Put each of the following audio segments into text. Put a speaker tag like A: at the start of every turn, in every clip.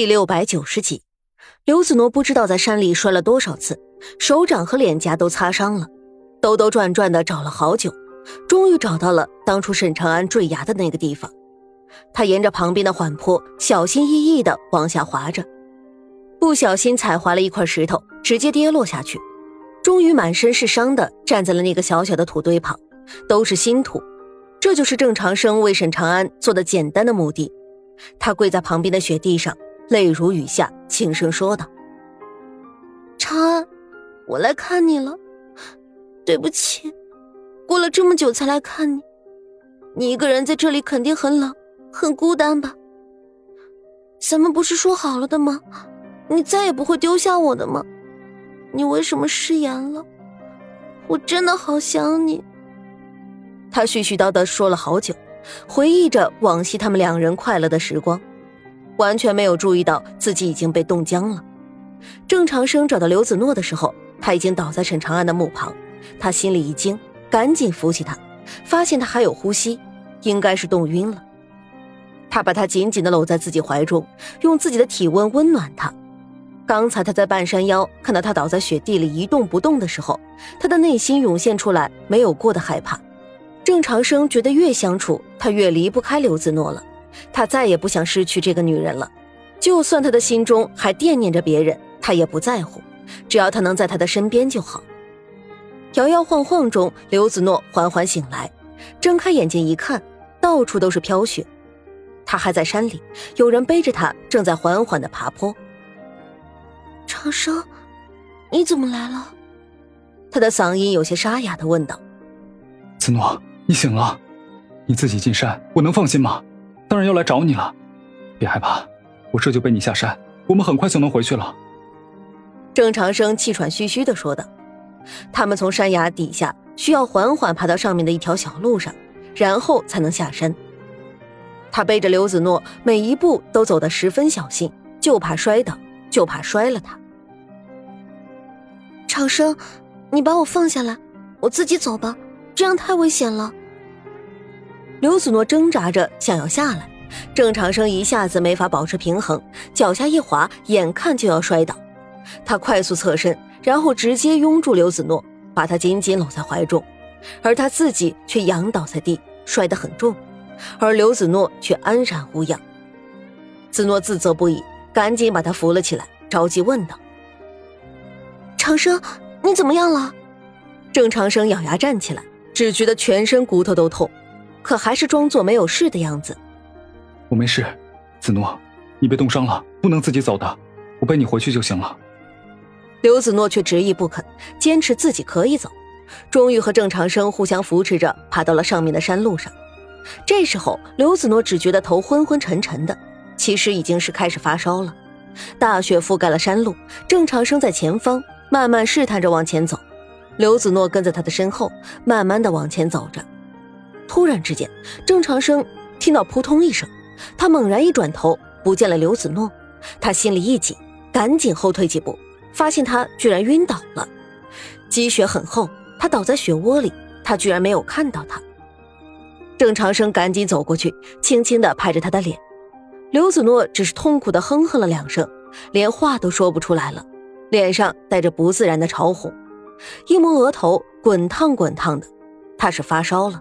A: 第六百九十集，刘子诺不知道在山里摔了多少次，手掌和脸颊都擦伤了，兜兜转转的找了好久，终于找到了当初沈长安坠崖的那个地方。他沿着旁边的缓坡，小心翼翼的往下滑着，不小心踩滑了一块石头，直接跌落下去，终于满身是伤的站在了那个小小的土堆旁，都是新土，这就是郑长生为沈长安做的简单的墓地。他跪在旁边的雪地上。泪如雨下，轻声说道：“
B: 长安，我来看你了。对不起，过了这么久才来看你。你一个人在这里肯定很冷，很孤单吧？咱们不是说好了的吗？你再也不会丢下我的吗？你为什么失言了？我真的好想你。”
A: 他絮絮叨叨说了好久，回忆着往昔他们两人快乐的时光。完全没有注意到自己已经被冻僵了。郑长生找到刘子诺的时候，他已经倒在沈长安的墓旁。他心里一惊，赶紧扶起他，发现他还有呼吸，应该是冻晕了。他把他紧紧地搂在自己怀中，用自己的体温温暖他。刚才他在半山腰看到他倒在雪地里一动不动的时候，他的内心涌现出来没有过的害怕。郑长生觉得越相处，他越离不开刘子诺了。他再也不想失去这个女人了，就算他的心中还惦念着别人，他也不在乎，只要他能在他的身边就好。摇摇晃晃中，刘子诺缓缓醒来，睁开眼睛一看，到处都是飘雪，他还在山里，有人背着他，正在缓缓的爬坡。
B: 长生，你怎么来了？
A: 他的嗓音有些沙哑的问道。
C: 子诺，你醒了，你自己进山，我能放心吗？当然要来找你了，别害怕，我这就背你下山，我们很快就能回去了。
A: 郑长生气喘吁吁的说道：“他们从山崖底下需要缓缓爬到上面的一条小路上，然后才能下山。他背着刘子诺，每一步都走得十分小心，就怕摔倒，就怕摔了他。”
B: 长生，你把我放下来，我自己走吧，这样太危险了。
A: 刘子诺挣扎着想要下来，郑长生一下子没法保持平衡，脚下一滑，眼看就要摔倒。他快速侧身，然后直接拥住刘子诺，把他紧紧搂在怀中，而他自己却仰倒在地，摔得很重，而刘子诺却安然无恙。子诺自责不已，赶紧把他扶了起来，着急问道：“
B: 长生，你怎么样了？”
A: 郑长生咬牙站起来，只觉得全身骨头都痛。可还是装作没有事的样子。
C: 我没事，子诺，你被冻伤了，不能自己走的，我背你回去就行了。
A: 刘子诺却执意不肯，坚持自己可以走。终于和郑长生互相扶持着爬到了上面的山路上。这时候，刘子诺只觉得头昏昏沉沉的，其实已经是开始发烧了。大雪覆盖了山路，郑长生在前方慢慢试探着往前走，刘子诺跟在他的身后，慢慢的往前走着。突然之间，郑长生听到扑通一声，他猛然一转头，不见了刘子诺，他心里一紧，赶紧后退几步，发现他居然晕倒了。积雪很厚，他倒在雪窝里，他居然没有看到他。郑长生赶紧走过去，轻轻地拍着他的脸，刘子诺只是痛苦地哼哼了两声，连话都说不出来了，脸上带着不自然的潮红，一摸额头，滚烫滚烫的，他是发烧了。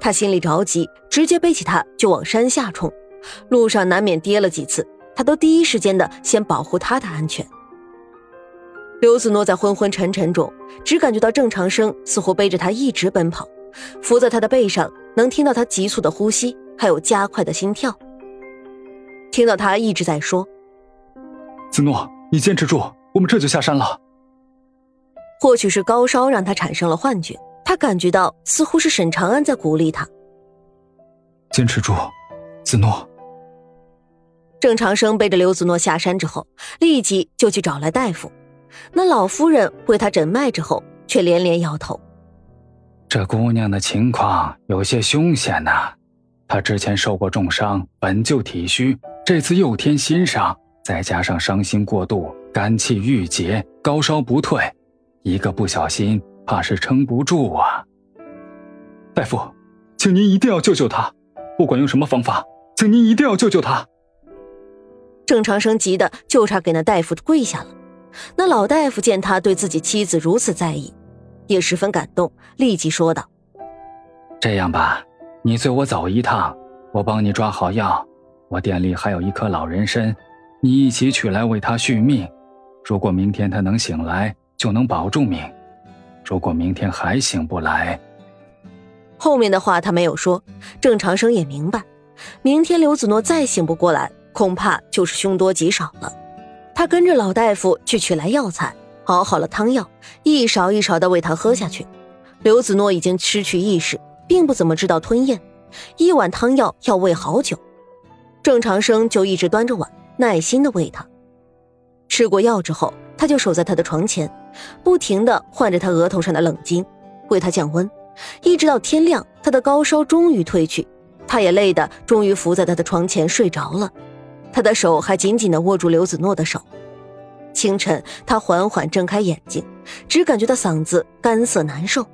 A: 他心里着急，直接背起他就往山下冲。路上难免跌了几次，他都第一时间的先保护他的安全。刘子诺在昏昏沉沉中，只感觉到郑长生似乎背着他一直奔跑，伏在他的背上，能听到他急促的呼吸，还有加快的心跳。听到他一直在说：“
C: 子诺，你坚持住，我们这就下山了。”
A: 或许是高烧让他产生了幻觉。他感觉到似乎是沈长安在鼓励他，
C: 坚持住，子诺。
A: 郑长生背着刘子诺下山之后，立即就去找来大夫。那老夫人为他诊脉之后，却连连摇头：“
D: 这姑娘的情况有些凶险呐，她之前受过重伤，本就体虚，这次又添新伤，再加上伤心过度，肝气郁结，高烧不退，一个不小心。”怕是撑不住啊！
C: 大夫，请您一定要救救他，不管用什么方法，请您一定要救救他。
A: 郑长生急得就差给那大夫跪下了。那老大夫见他对自己妻子如此在意，也十分感动，立即说道：“
D: 这样吧，你随我走一趟，我帮你抓好药。我店里还有一颗老人参，你一起取来为他续命。如果明天他能醒来，就能保住命；如果明天还醒不来……”
A: 后面的话他没有说，郑长生也明白，明天刘子诺再醒不过来，恐怕就是凶多吉少了。他跟着老大夫去取来药材，熬好了汤药，一勺一勺的喂他喝下去。刘子诺已经失去意识，并不怎么知道吞咽，一碗汤药要喂好久。郑长生就一直端着碗，耐心的喂他。吃过药之后，他就守在他的床前，不停的换着他额头上的冷巾，为他降温。一直到天亮，他的高烧终于退去，他也累得终于伏在他的床前睡着了。他的手还紧紧的握住刘子诺的手。清晨，他缓缓睁开眼睛，只感觉到嗓子干涩难受。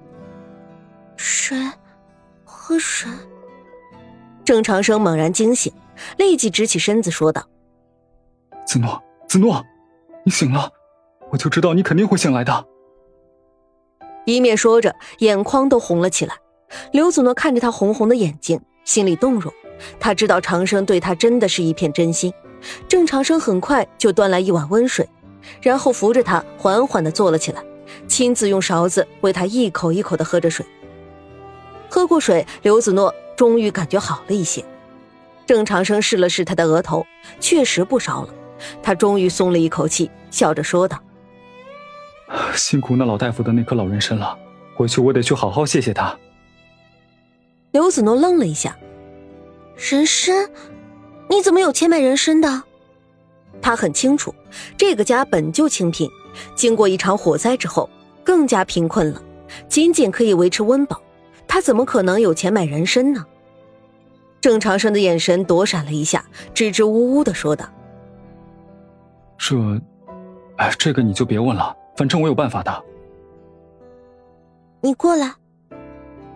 B: 水，喝水。
A: 郑长生猛然惊醒，立即直起身子说道：“
C: 子诺，子诺，你醒了，我就知道你肯定会醒来的。”
A: 一面说着，眼眶都红了起来。刘子诺看着他红红的眼睛，心里动容。他知道长生对他真的是一片真心。郑长生很快就端来一碗温水，然后扶着他缓缓地坐了起来，亲自用勺子为他一口一口地喝着水。喝过水，刘子诺终于感觉好了一些。郑长生试了试他的额头，确实不烧了。他终于松了一口气，笑着说道。
C: 辛苦那老大夫的那颗老人参了，回去我得去好好谢谢他。
A: 刘子诺愣了一下，
B: 人参？你怎么有钱买人参的？
A: 他很清楚，这个家本就清贫，经过一场火灾之后更加贫困了，仅仅可以维持温饱，他怎么可能有钱买人参呢？郑长生的眼神躲闪了一下，支支吾吾的说道：“
C: 这，哎，这个你就别问了。”反正我有办法的。
B: 你过来，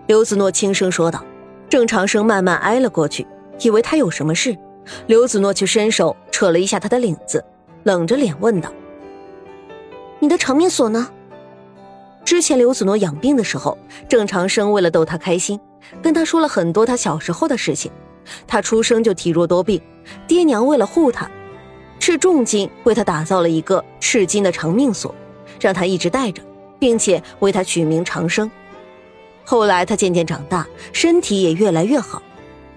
A: 刘子诺轻声说道。郑长生慢慢挨了过去，以为他有什么事。刘子诺却伸手扯了一下他的领子，冷着脸问道：“
B: 你的长命锁呢？”
A: 之前刘子诺养病的时候，郑长生为了逗他开心，跟他说了很多他小时候的事情。他出生就体弱多病，爹娘为了护他，斥重金为他打造了一个赤金的长命锁。让他一直带着，并且为他取名长生。后来他渐渐长大，身体也越来越好，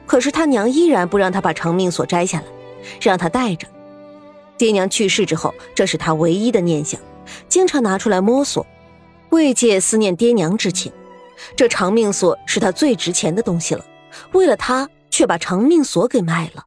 A: 可是他娘依然不让他把长命锁摘下来，让他带着。爹娘去世之后，这是他唯一的念想，经常拿出来摸索，慰藉思念爹娘之情。这长命锁是他最值钱的东西了，为了他却把长命锁给卖了。